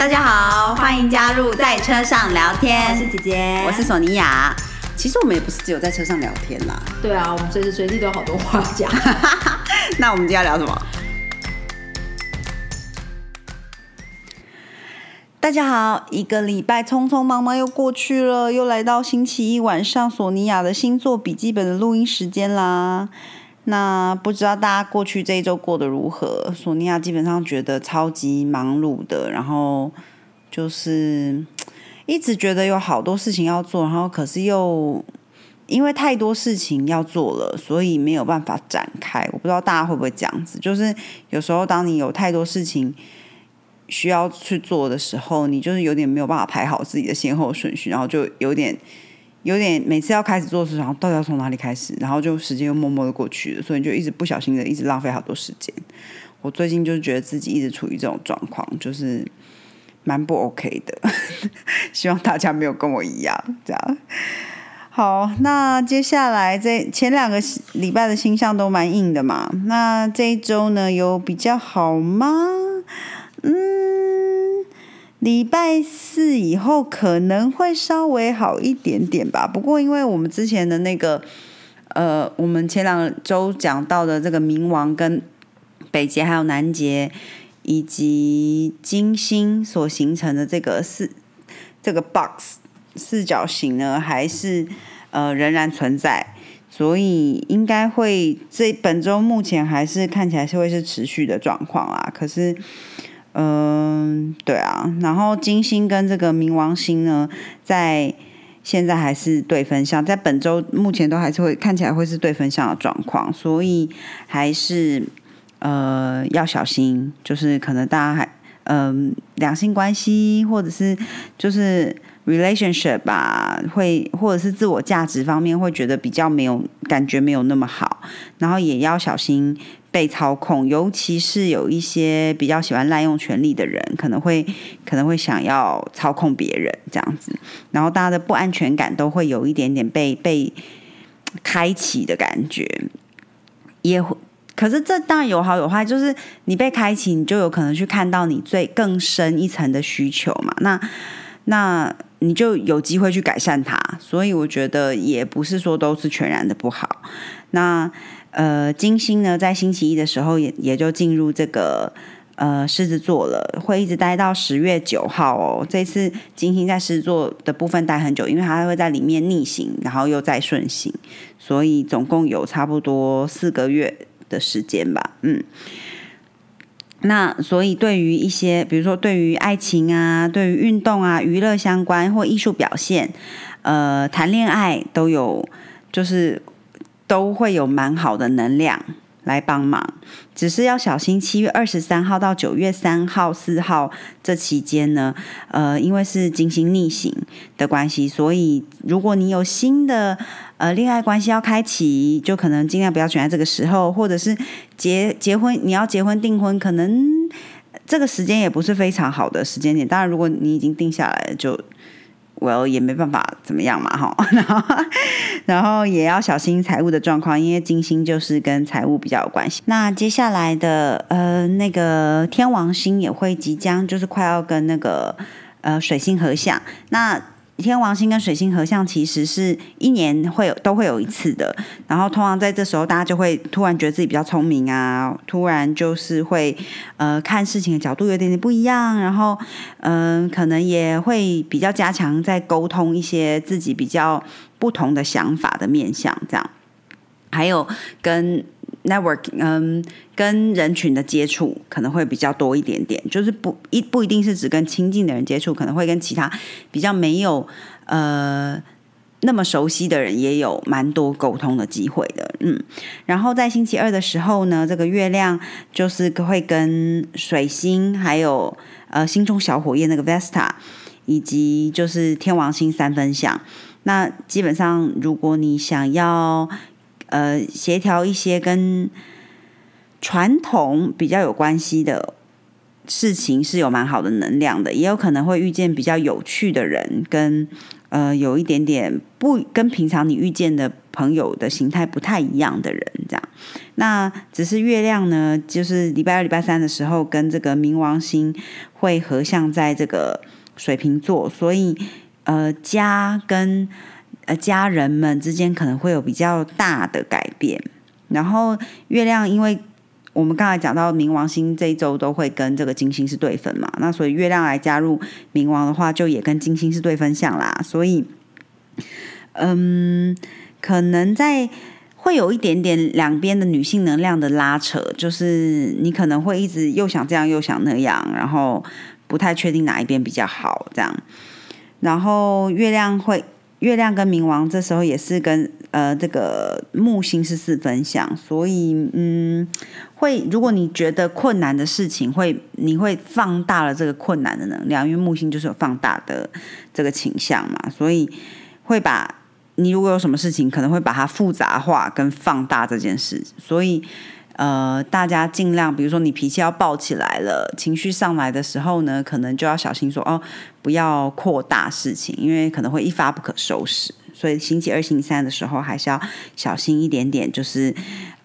大家好，欢迎加入在车上聊天。我是姐姐，我是索尼娅。其实我们也不是只有在车上聊天啦。对啊，我们随时随地都有好多话讲。那我们今天聊什么？大家好，一个礼拜匆匆忙忙又过去了，又来到星期一晚上索尼娅的星座笔记本的录音时间啦。那不知道大家过去这一周过得如何？索尼娅基本上觉得超级忙碌的，然后就是一直觉得有好多事情要做，然后可是又因为太多事情要做了，所以没有办法展开。我不知道大家会不会这样子，就是有时候当你有太多事情。需要去做的时候，你就是有点没有办法排好自己的先后顺序，然后就有点有点每次要开始做的时候，到底要从哪里开始，然后就时间又默默的过去了，所以就一直不小心的一直浪费好多时间。我最近就觉得自己一直处于这种状况，就是蛮不 OK 的，希望大家没有跟我一样这样。好，那接下来这前两个礼拜的星象都蛮硬的嘛，那这一周呢有比较好吗？嗯，礼拜四以后可能会稍微好一点点吧。不过，因为我们之前的那个，呃，我们前两周讲到的这个冥王跟北极还有南极以及金星所形成的这个四这个 box 四角形呢，还是呃仍然存在，所以应该会这本周目前还是看起来是会是持续的状况啊。可是。嗯，对啊，然后金星跟这个冥王星呢，在现在还是对分相，在本周目前都还是会看起来会是对分相的状况，所以还是呃要小心，就是可能大家还嗯两性关系或者是就是 relationship 吧，会或者是自我价值方面会觉得比较没有感觉没有那么好，然后也要小心。被操控，尤其是有一些比较喜欢滥用权力的人，可能会可能会想要操控别人这样子，然后大家的不安全感都会有一点点被被开启的感觉，也会。可是这当然有好有坏，就是你被开启，你就有可能去看到你最更深一层的需求嘛，那那你就有机会去改善它，所以我觉得也不是说都是全然的不好，那。呃，金星呢，在星期一的时候也也就进入这个呃狮子座了，会一直待到十月九号哦。这次金星在狮子座的部分待很久，因为它会在里面逆行，然后又再顺行，所以总共有差不多四个月的时间吧。嗯，那所以对于一些，比如说对于爱情啊，对于运动啊、娱乐相关或艺术表现，呃，谈恋爱都有，就是。都会有蛮好的能量来帮忙，只是要小心七月二十三号到九月三号、四号这期间呢，呃，因为是金星逆行的关系，所以如果你有新的呃恋爱关系要开启，就可能尽量不要选在这个时候，或者是结结婚你要结婚订婚，可能这个时间也不是非常好的时间点。当然，如果你已经定下来了，就。我也没办法怎么样嘛，哈，然后然后也要小心财务的状况，因为金星就是跟财务比较有关系。那接下来的呃那个天王星也会即将就是快要跟那个呃水星合相，那。天王星跟水星合相，其实是一年会有都会有一次的。然后通常在这时候，大家就会突然觉得自己比较聪明啊，突然就是会呃看事情的角度有点点不一样。然后嗯，可能也会比较加强在沟通一些自己比较不同的想法的面向，这样。还有跟。network，嗯，跟人群的接触可能会比较多一点点，就是不一不一定是只跟亲近的人接触，可能会跟其他比较没有呃那么熟悉的人也有蛮多沟通的机会的，嗯。然后在星期二的时候呢，这个月亮就是会跟水星还有呃心中小火焰那个 Vesta，以及就是天王星三分相。那基本上如果你想要呃，协调一些跟传统比较有关系的事情是有蛮好的能量的，也有可能会遇见比较有趣的人，跟呃有一点点不跟平常你遇见的朋友的形态不太一样的人，这样。那只是月亮呢，就是礼拜二、礼拜三的时候，跟这个冥王星会合相在这个水瓶座，所以呃，家跟呃家人们之间可能会有比较大的改变。然后月亮，因为我们刚才讲到冥王星这一周都会跟这个金星是对分嘛，那所以月亮来加入冥王的话，就也跟金星是对分相啦。所以，嗯，可能在会有一点点两边的女性能量的拉扯，就是你可能会一直又想这样又想那样，然后不太确定哪一边比较好这样。然后月亮会。月亮跟冥王这时候也是跟呃这个木星是四分相，所以嗯会如果你觉得困难的事情，会你会放大了这个困难的能量，因为木星就是有放大的这个倾向嘛，所以会把你如果有什么事情，可能会把它复杂化跟放大这件事，所以。呃，大家尽量，比如说你脾气要爆起来了，情绪上来的时候呢，可能就要小心说哦，不要扩大事情，因为可能会一发不可收拾。所以星期二、星期三的时候，还是要小心一点点，就是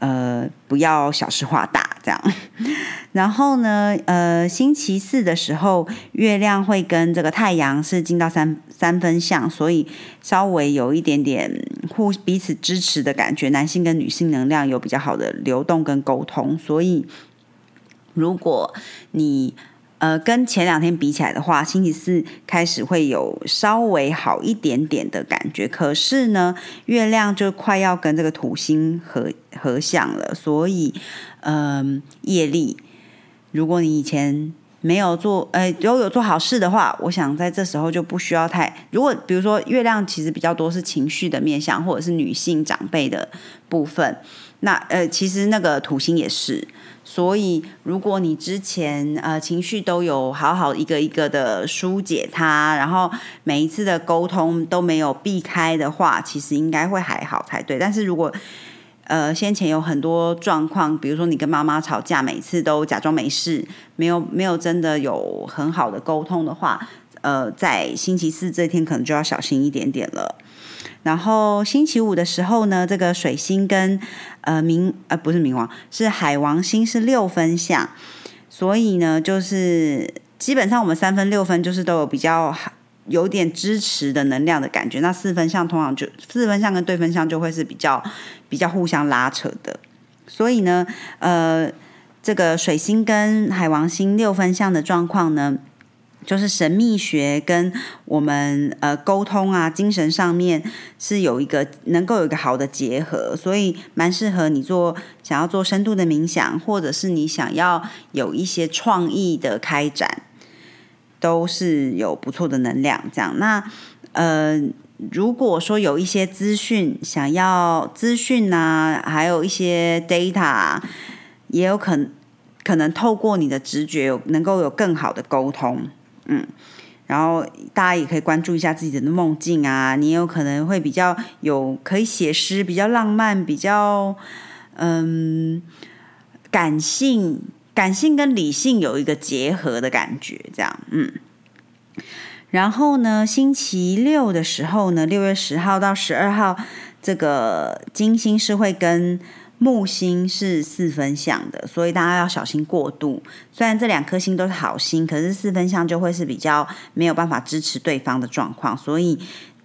呃，不要小事化大这样。然后呢，呃，星期四的时候，月亮会跟这个太阳是进到三三分相，所以稍微有一点点互彼此支持的感觉，男性跟女性能量有比较好的流动跟沟通。所以，如果你呃，跟前两天比起来的话，星期四开始会有稍微好一点点的感觉。可是呢，月亮就快要跟这个土星合合相了，所以，嗯，业力，如果你以前没有做，呃，如果有做好事的话，我想在这时候就不需要太。如果比如说月亮其实比较多是情绪的面向，或者是女性长辈的部分，那呃，其实那个土星也是。所以，如果你之前呃情绪都有好好一个一个的疏解它，然后每一次的沟通都没有避开的话，其实应该会还好才对。但是如果呃先前有很多状况，比如说你跟妈妈吵架，每次都假装没事，没有没有真的有很好的沟通的话，呃，在星期四这天可能就要小心一点点了。然后星期五的时候呢，这个水星跟呃冥呃不是冥王，是海王星是六分相，所以呢，就是基本上我们三分六分就是都有比较有点支持的能量的感觉。那四分相通常就四分相跟对分相就会是比较比较互相拉扯的。所以呢，呃，这个水星跟海王星六分相的状况呢。就是神秘学跟我们呃沟通啊，精神上面是有一个能够有一个好的结合，所以蛮适合你做想要做深度的冥想，或者是你想要有一些创意的开展，都是有不错的能量。这样，那呃，如果说有一些资讯想要资讯啊，还有一些 data，也有可能可能透过你的直觉，有能够有更好的沟通。嗯，然后大家也可以关注一下自己的梦境啊，你有可能会比较有可以写诗，比较浪漫，比较嗯感性，感性跟理性有一个结合的感觉，这样嗯。然后呢，星期六的时候呢，六月十号到十二号，这个金星是会跟。木星是四分相的，所以大家要小心过度。虽然这两颗星都是好星，可是四分相就会是比较没有办法支持对方的状况，所以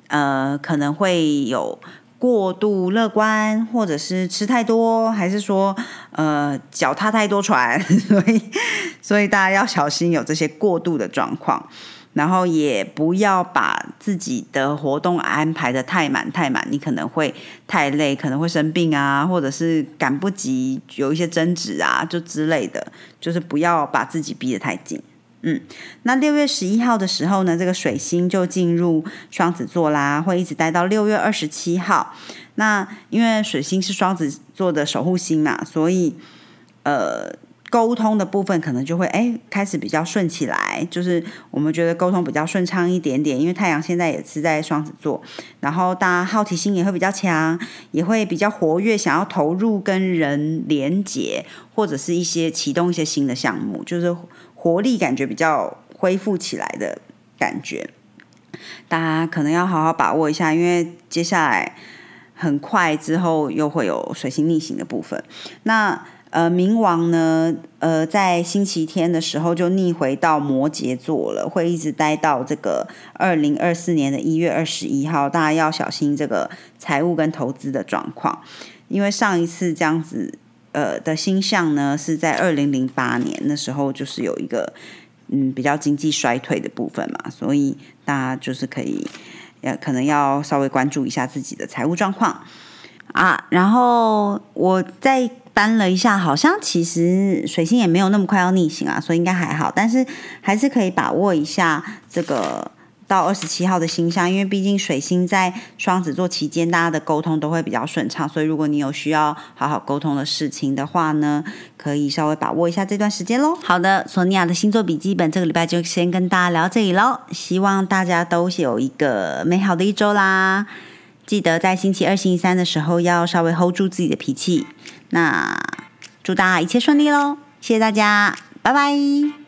呃可能会有过度乐观，或者是吃太多，还是说呃脚踏太多船，所以 所以大家要小心有这些过度的状况。然后也不要把自己的活动安排的太满太满，你可能会太累，可能会生病啊，或者是赶不及，有一些争执啊，就之类的，就是不要把自己逼得太紧。嗯，那六月十一号的时候呢，这个水星就进入双子座啦，会一直待到六月二十七号。那因为水星是双子座的守护星嘛，所以呃。沟通的部分可能就会哎开始比较顺起来，就是我们觉得沟通比较顺畅一点点，因为太阳现在也是在双子座，然后大家好奇心也会比较强，也会比较活跃，想要投入跟人连接，或者是一些启动一些新的项目，就是活力感觉比较恢复起来的感觉，大家可能要好好把握一下，因为接下来。很快之后又会有水星逆行的部分。那呃，冥王呢，呃，在星期天的时候就逆回到摩羯座了，会一直待到这个二零二四年的一月二十一号。大家要小心这个财务跟投资的状况，因为上一次这样子呃的星象呢，是在二零零八年那时候，就是有一个嗯比较经济衰退的部分嘛，所以大家就是可以要可能要稍微关注一下自己的财务状况啊。然后我在。翻了一下，好像其实水星也没有那么快要逆行啊，所以应该还好。但是还是可以把握一下这个到二十七号的星象，因为毕竟水星在双子座期间，大家的沟通都会比较顺畅。所以如果你有需要好好沟通的事情的话呢，可以稍微把握一下这段时间喽。好的，索尼娅的星座笔记本这个礼拜就先跟大家聊这里喽。希望大家都有一个美好的一周啦！记得在星期二、星期三的时候要稍微 hold 住自己的脾气。那祝大家一切顺利喽！谢谢大家，拜拜。